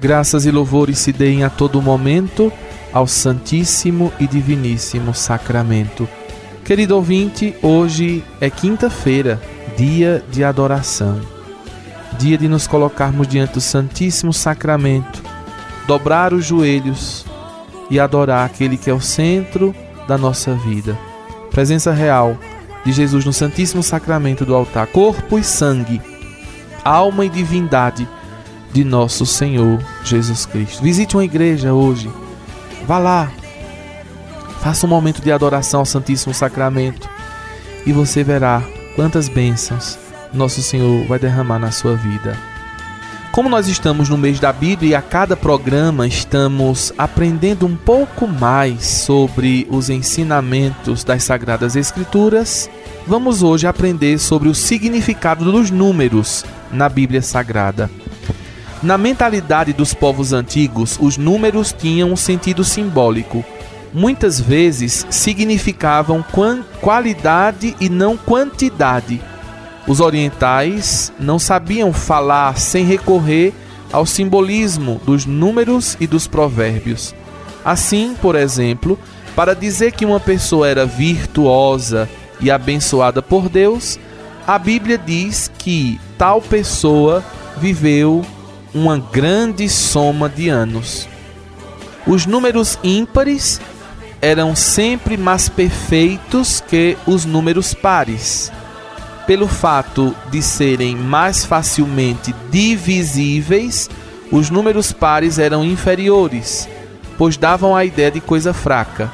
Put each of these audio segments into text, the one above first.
Graças e louvores se deem a todo momento ao Santíssimo e Diviníssimo Sacramento. Querido ouvinte, hoje é quinta-feira, dia de adoração, dia de nos colocarmos diante do Santíssimo Sacramento, dobrar os joelhos e adorar aquele que é o centro da nossa vida. Presença real de Jesus no Santíssimo Sacramento do altar, corpo e sangue, alma e divindade de nosso Senhor Jesus Cristo. Visite uma igreja hoje. Vá lá. Faça um momento de adoração ao Santíssimo Sacramento e você verá quantas bênçãos nosso Senhor vai derramar na sua vida. Como nós estamos no mês da Bíblia e a cada programa estamos aprendendo um pouco mais sobre os ensinamentos das Sagradas Escrituras, vamos hoje aprender sobre o significado dos números na Bíblia Sagrada. Na mentalidade dos povos antigos, os números tinham um sentido simbólico. Muitas vezes significavam qualidade e não quantidade. Os orientais não sabiam falar sem recorrer ao simbolismo dos números e dos provérbios. Assim, por exemplo, para dizer que uma pessoa era virtuosa e abençoada por Deus, a Bíblia diz que tal pessoa viveu uma grande soma de anos. Os números ímpares eram sempre mais perfeitos que os números pares. Pelo fato de serem mais facilmente divisíveis, os números pares eram inferiores, pois davam a ideia de coisa fraca.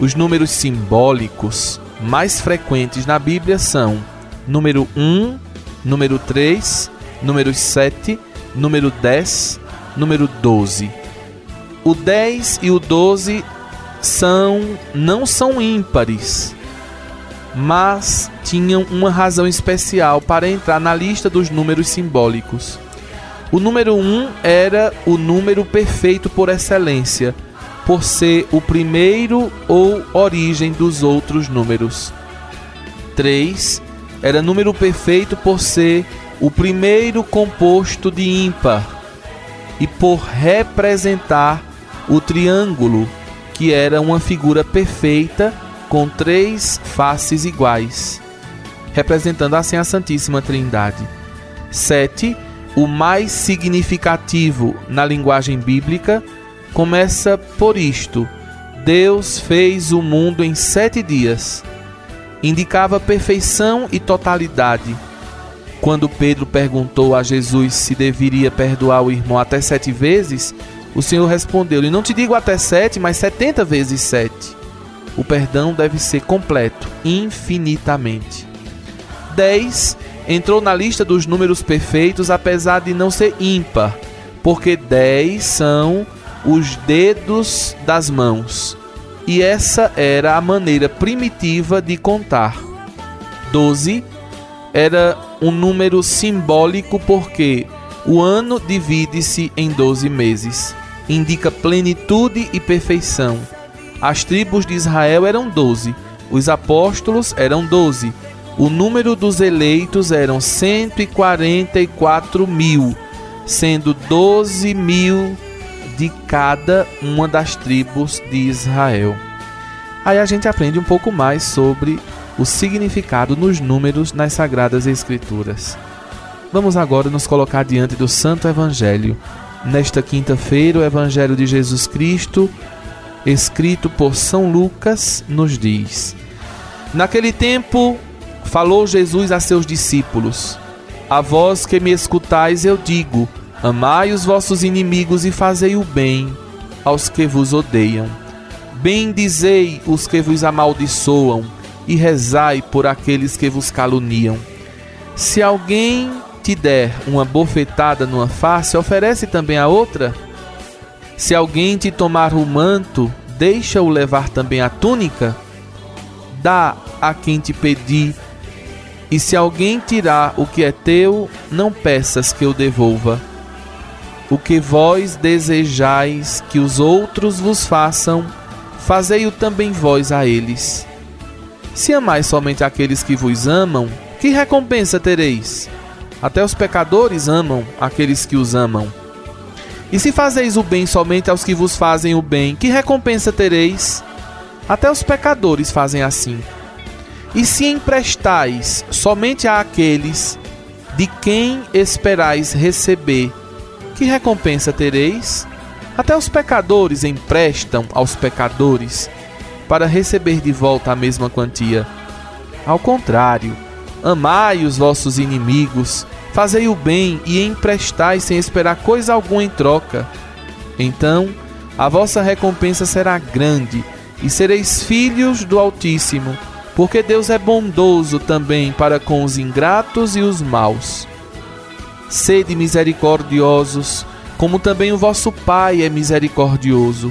Os números simbólicos mais frequentes na Bíblia são número 1, número 3, número 7 número 10, número 12. O 10 e o 12 são não são ímpares, mas tinham uma razão especial para entrar na lista dos números simbólicos. O número 1 era o número perfeito por excelência, por ser o primeiro ou origem dos outros números. 3 era número perfeito por ser o primeiro composto de ímpar e por representar o triângulo, que era uma figura perfeita com três faces iguais, representando assim a Santíssima Trindade. 7. O mais significativo na linguagem bíblica começa por isto: Deus fez o mundo em sete dias. Indicava perfeição e totalidade quando Pedro perguntou a Jesus se deveria perdoar o irmão até sete vezes, o Senhor respondeu-lhe: Não te digo até sete, mas setenta vezes sete. O perdão deve ser completo, infinitamente. 10 entrou na lista dos números perfeitos, apesar de não ser ímpar, porque 10 são os dedos das mãos. E essa era a maneira primitiva de contar. 12 era um número simbólico porque o ano divide-se em 12 meses, indica plenitude e perfeição. As tribos de Israel eram 12, os apóstolos eram 12, o número dos eleitos eram 144 mil, sendo 12 mil de cada uma das tribos de Israel. Aí a gente aprende um pouco mais sobre o significado nos números nas Sagradas Escrituras. Vamos agora nos colocar diante do Santo Evangelho. Nesta quinta-feira, o Evangelho de Jesus Cristo, escrito por São Lucas, nos diz: Naquele tempo, falou Jesus a seus discípulos: A vós que me escutais, eu digo: Amai os vossos inimigos e fazei o bem aos que vos odeiam. Bendizei os que vos amaldiçoam e rezai por aqueles que vos caluniam. Se alguém te der uma bofetada numa face, oferece também a outra. Se alguém te tomar o manto, deixa-o levar também a túnica. Dá a quem te pedir. E se alguém tirar o que é teu, não peças que eu devolva. O que vós desejais que os outros vos façam, fazei-o também vós a eles. Se amais somente aqueles que vos amam, que recompensa tereis? Até os pecadores amam aqueles que os amam. E se fazeis o bem somente aos que vos fazem o bem, que recompensa tereis? Até os pecadores fazem assim. E se emprestais somente àqueles de quem esperais receber, que recompensa tereis? Até os pecadores emprestam aos pecadores para receber de volta a mesma quantia. Ao contrário, amai os vossos inimigos, fazei o bem e emprestai sem esperar coisa alguma em troca. Então, a vossa recompensa será grande e sereis filhos do Altíssimo, porque Deus é bondoso também para com os ingratos e os maus. Sede misericordiosos, como também o vosso Pai é misericordioso.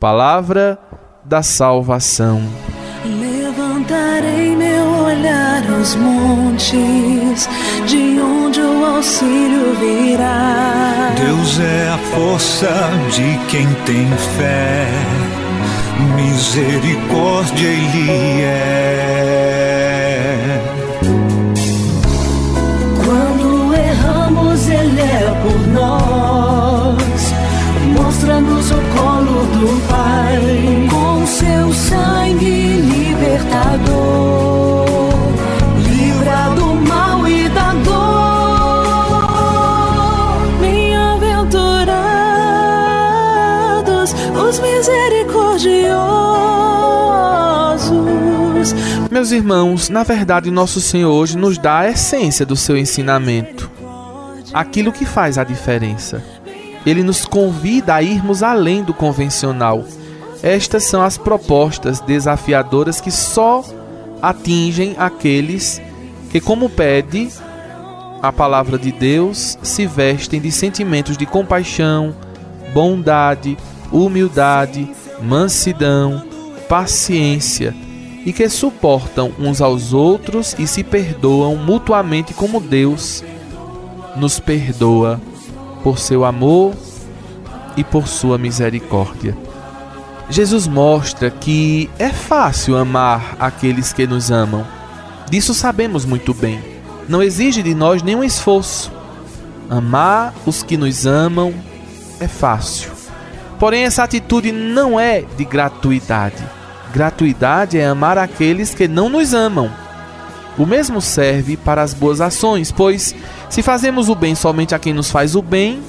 Palavra da salvação. Levantarei meu olhar aos montes, de onde o auxílio virá. Deus é a força de quem tem fé, misericórdia Ele é. Quando erramos, Ele é por nós, mostra-nos o colo do seu sangue libertador. Meus irmãos, na verdade, nosso Senhor hoje nos dá a essência do seu ensinamento, aquilo que faz a diferença. Ele nos convida a irmos além do convencional. Estas são as propostas desafiadoras que só atingem aqueles que, como pede a palavra de Deus, se vestem de sentimentos de compaixão, bondade, humildade, mansidão, paciência e que suportam uns aos outros e se perdoam mutuamente como Deus nos perdoa por seu amor e por sua misericórdia. Jesus mostra que é fácil amar aqueles que nos amam. Disso sabemos muito bem. Não exige de nós nenhum esforço. Amar os que nos amam é fácil. Porém, essa atitude não é de gratuidade Gratuidade é amar aqueles que não nos amam. O mesmo serve para as boas ações, pois se fazemos o bem somente a quem nos faz o bem,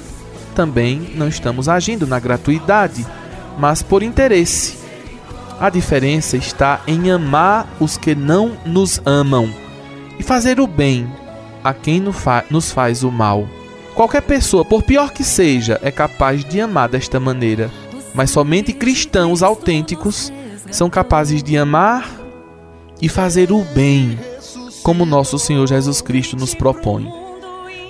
também não estamos agindo na gratuidade, mas por interesse. A diferença está em amar os que não nos amam e fazer o bem a quem nos faz o mal. Qualquer pessoa, por pior que seja, é capaz de amar desta maneira, mas somente cristãos autênticos são capazes de amar e fazer o bem, como nosso Senhor Jesus Cristo nos propõe.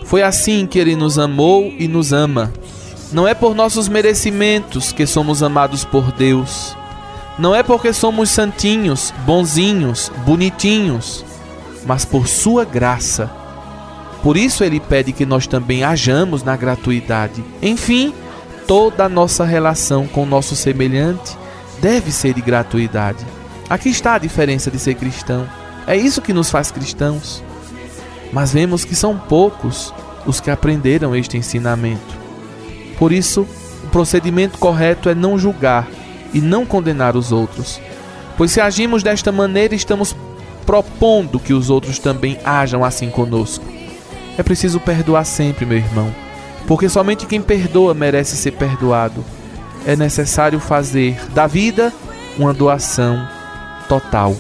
Foi assim que ele nos amou e nos ama. Não é por nossos merecimentos que somos amados por Deus. Não é porque somos santinhos, bonzinhos, bonitinhos, mas por sua graça. Por isso ele pede que nós também hajamos na gratuidade. Enfim, toda a nossa relação com o nosso semelhante deve ser de gratuidade. Aqui está a diferença de ser cristão. É isso que nos faz cristãos. Mas vemos que são poucos os que aprenderam este ensinamento. Por isso, o procedimento correto é não julgar e não condenar os outros. Pois se agimos desta maneira, estamos propondo que os outros também ajam assim conosco. É preciso perdoar sempre, meu irmão, porque somente quem perdoa merece ser perdoado é necessário fazer da vida uma doação total.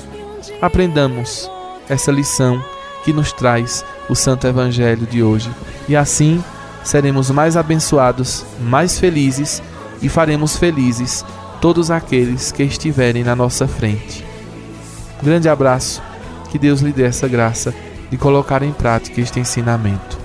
Aprendamos essa lição que nos traz o Santo Evangelho de hoje e assim seremos mais abençoados, mais felizes e faremos felizes todos aqueles que estiverem na nossa frente. Grande abraço, que Deus lhe dê essa graça de colocar em prática este ensinamento.